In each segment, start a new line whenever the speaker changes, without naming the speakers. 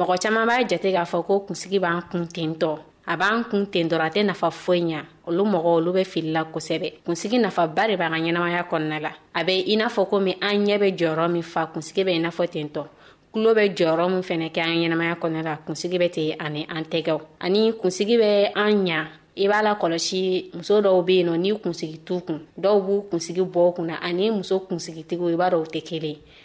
mɔgɔ caman b'a jate k'a fɔ ko kunsigi b'an kun tentɔ a b'an kun ten dɔrɔn a tɛ nafa foyi ɲa olu mɔgɔ olu bɛ fili la kosɛbɛ kunsigi nafaba de b'an ka ɲɛnamaya kɔnɔna la a bɛ i n'a fɔ komi an ɲɛ bɛ jɔyɔrɔ min fa kunsigi bɛ i n'a fɔ tentɔ tulo bɛ jɔyɔrɔ min fɛnɛ kɛ an ɲɛnamaya kɔnɔna la kunsigi bɛ ten ani an tɛgɛw ani kunsigi bɛ an ɲa i b'a la kɔlɔsi muso dɔw be yen nɔ n'i kunsigi t'u kun dɔw b'u kunsigi bɔ kunna ani muso kunsigitigiw i b'a dɔw tɛ kelen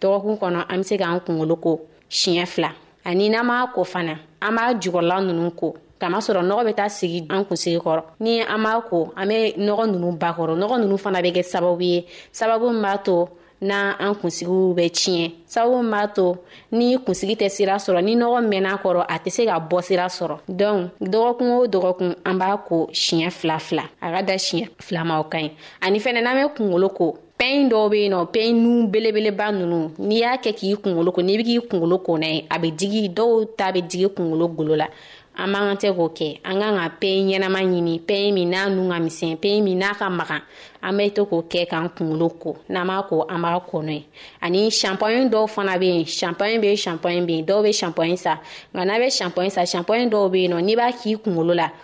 dɔgɔkun kɔnɔ an be se k'an kungolo ko siɲɛ fila ani n'an b'a ko fana an b'a jukɔrɔla nunu ko kama sɔrɔ nɔgɔ bɛ taa sigi an kunsigi kɔrɔ ni an b'a ko an bɛ nɔgɔ nunu ba kɔrɔ nɔgɔ nunu fana bɛ kɛ sababu ye sababu min b'a to na an kunsigiw bɛ tiɲɛ sababu min b'a to ni kunsigi tɛ sira sɔrɔ ni nɔgɔ mɛn'a kɔrɔ a tɛ se ka bɔ sira sɔrɔ dɔnc dɔgɔkun o dɔgɔkun an b'a ko siɲɛ fila fila a ka da siɲɛ filamaw ka ɲi ani fɛnɛ n'an bɛ kungolo ko pɛn dɔw bɛ yen nɔ pɛn nu belebeleba ninnu n'i y'a kɛ k'i kunkolo ko n'i bɛ k'i kunkolo ko n'a ye a bɛ digi dɔw ta bɛ digi kunkolo golo la an man kan tɛ k'o kɛ an kan ka pɛn ɲɛnama ɲini pɛn min n'a nu ka misɛn pɛn min n'a ka magan an bɛ to k'o kɛ k'an kunkolo ko n'an b'a ko an b'a ko n'o ye ani shampoing dɔw fana bɛ yen shampoing bɛ yen shampoing bɛ yen dɔw bɛ shampoing sa nka n'a bɛ shampoing sa shampoing dɔw bɛ yen nɔ n'i b'a k'i kunkolo la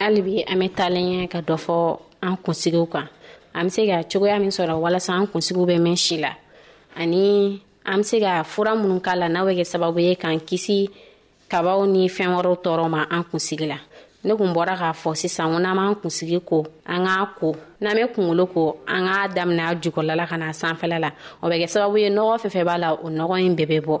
hali bi an bɛ taalen ɲɛ ka dɔ fɔ an kunsigiw kan an bɛ se ka cogoya min sɔrɔ walasa an kunsigiw bɛ mɛn si la ani an bɛ se ka fura minnu k'a la n'a bɛ kɛ sababu ye k'an kisi kabaw ni fɛn wɛrɛw tɔɔrɔ ma an kunsigi la ne kun bɔra k'a fɔ sisan ko n'an b'an kunsigi ko an k'a ko n'an bɛ kunkolo ko an k'a daminɛ a jukɔrɔla la ka na sanfɛla la o bɛ kɛ sababu ye nɔgɔ fɛn fɛn b'a la o nɔgɔ in bɛɛ bɛ bɔ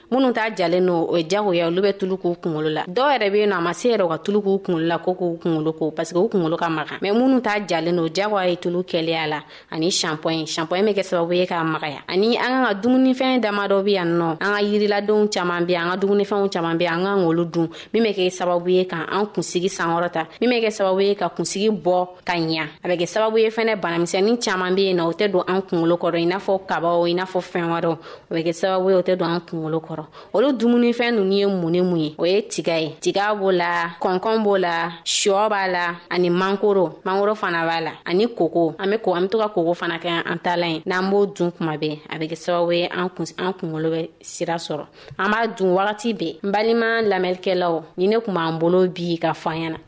minnu t'a jalen no o ye jagoya olu bɛ tulu k'u kunkolo la dɔw yɛrɛ bɛ yen nɔ a ma se yɛrɛ ka tulu k'u kunkolo la ko k'u kunkolo ko parce que u kunkolo ka makan mɛ minnu t'a jalen no jagoya ye tulu kɛlɛya la ani shampoing shampoing bɛ kɛ sababu ye k'a magaya ani an kan ka dumunifɛn dama dɔ bɛ yan nɔ an ka yiriladenw caman bɛ an ka dumunifɛnw caman bɛ an ka k'olu dun min bɛ kɛ sababu ye ka an kunsigi sankɔrɔta min bɛ kɛ sababu ye ka kunsigi bɔ ka ɲa a bɛ kɛ sababu ye fɛnɛ banamisɛnnin caman bɛ yen nɔ o tɛ don an kunkolo kɔrɔ i n'a fɔ kabaw i n'a fɔ fɛn wɛrɛw o bɛ kɛ sababu ye o tɛ don an kunkolo kɔrɔ olu dumunifɛn ninnu ye mun ni mun ye o ye tiga ye tiga b'o la kɔnkɔn b'o la shɔ b'a la ani mankoro mankoro fana b'a la ani koko an bɛ ko an bɛ to ka koko fana kɛ an tala ye n'an b'o dun kuma bɛɛ a bɛ kɛ sababu ye an kun an kunkolo bɛ sira sɔrɔ an b'a dun wagati bɛɛ n balima lamɛnlikɛlaw ni ne tun b'an bolo bi ka fɔ an ɲɛna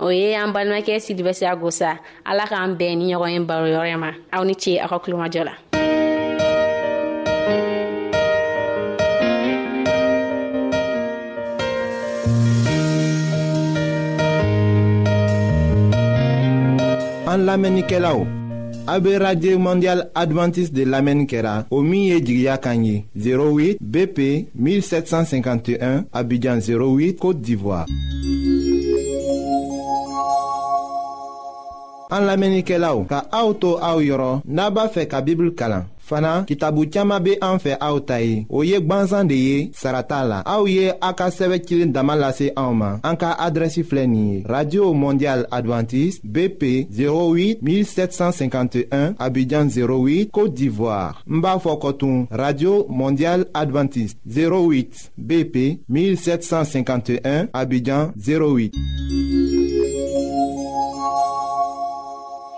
o ye an balimakɛ sidibɛsiya gosa ala k'an bɛn ni ɲɔgɔn ye baro yɔrɔ ma aw ni ce aw ka kulomajɔ la
an lamɛnnikɛlaw AB Radio Mondial Adventiste de l'Amen Kera, au milieu du 08 BP 1751, Abidjan 08, Côte d'Ivoire. En l'Amen Kela, ka auto au yoro, naba fe ka Bible kalan. fana kitabu caaman be an fɛ aw ta ye o ye gwansan de ye sarata la aw ye a ka sɛbɛ cilen dama lase anw ma an ka adrɛsi filɛ nin ye radio mondial advantiste bp 08 1751 abidjan 08 côte d'ivoire n b'a fɔ kɔtun radio mondial advantiste 08 bp 1751 abidjan 08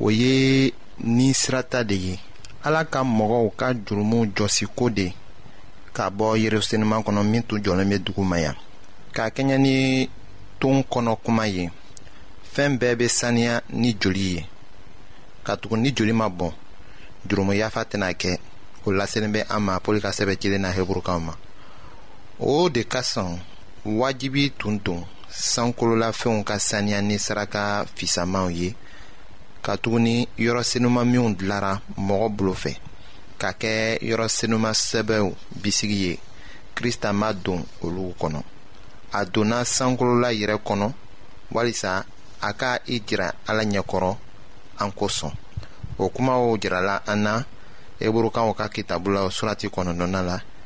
o ye ni sirata de ye ala ka mɔgɔw ka jurumu jɔsiko de ka bɔ yerusalema kɔnɔ min tun jɔlen bɛ dugu ma yan ka kɛɲɛ ni ton kɔnɔ kuma ye fɛn bɛɛ bɛ saniya ni joli ye katugu ni joli ma bɔn jurumu yafa tɛna kɛ o laselen bɛ an ma pɔli ka sɛbɛn cilen na heburukaw ma o de ka sɔn wajibi tun don sankololafɛnw ka saniya ni saraka fisamanw ye katuguni yɔrɔ senuma minw dilara mɔgɔ bolo fɛ ka kɛ yɔrɔ senuma sɛbɛw bisigi ye krista ma don olu kɔnɔ a donna sankolola yɛrɛ kɔnɔ walisa a ka i jira ala ɲɛkɔrɔ an kosɔn o kumaw jirala an na eburukaw ka kitabu la surati kɔnɔnɔna la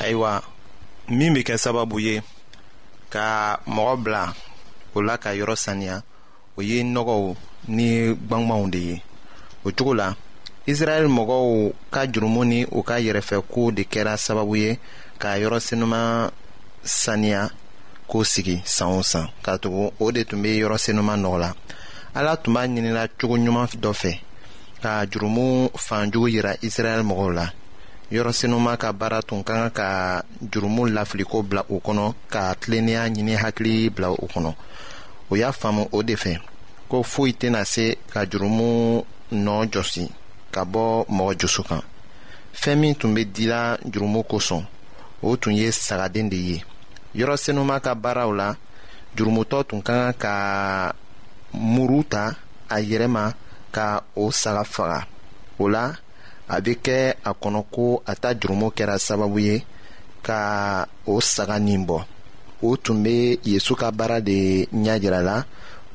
ayiwa min bɛ kɛ sababu ye ka mɔgɔ bila o la ka yɔrɔ saniya o ye nɔgɔw ni gbangbangw de ye o cogo la israɛl mɔgɔw ka jurumu ni u ka yɛrɛfɛko de kɛra sababu ye ka yɔrɔ senuma saniya k'o sigi san o san ka tugu o de tun bɛ yɔrɔ senuma nɔgɔ la ala tun b'a ɲinila cogo ɲuman dɔ fɛ ka jurumu fanjugu yira israɛl mɔgɔw la yɔrɔ senuma ka baara tun ka kan ka jurumu lafiliko bila u kɔnɔ ka tilennenya ɲini hakili bila u kɔnɔ o y'a faamu o de fɛ ko foyi tɛna se ka jurumu nɔ jɔsi ka bɔ mɔgɔ jusu kan fɛn min tun bɛ dila jurumu kosɔn o tun ye sagaden de ye yɔrɔ senuma ka baaraw la jurumutɔ tun ka kan ka muru ta a yɛrɛ ma ka o saga faga o la a bɛ kɛ a kɔnɔ ko a ta jurumu kɛra sababu ye ka o saga nin bɔ o tun bɛ yesu ka baara de ɲɛ jira la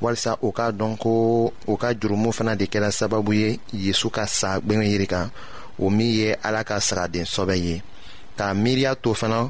walisa o k'a dɔn ko o ka jurumu fana de kɛra sababu ye yesu ka sa gbɛngɛn yiri kan o min ye ala ka sagaden sɔbɛ ye k'a miiriya to fana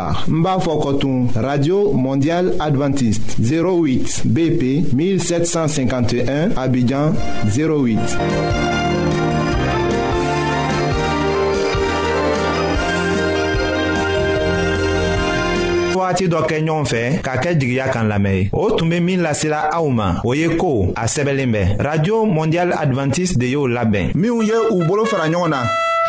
n b'a fɔ kɔtun radio mondial adventiste 08 bp 1751 abidjan 08 wagati dɔ kɛ ɲɔgɔn fɛ ka kɛ jigiya kan lamɛn ye o tun bɛ min lasela aw ma o ye ko a sɛbɛnlen bɛ radio mondial adventiste de y'o labɛn
minnu ye u bolo fara ɲɔgɔn na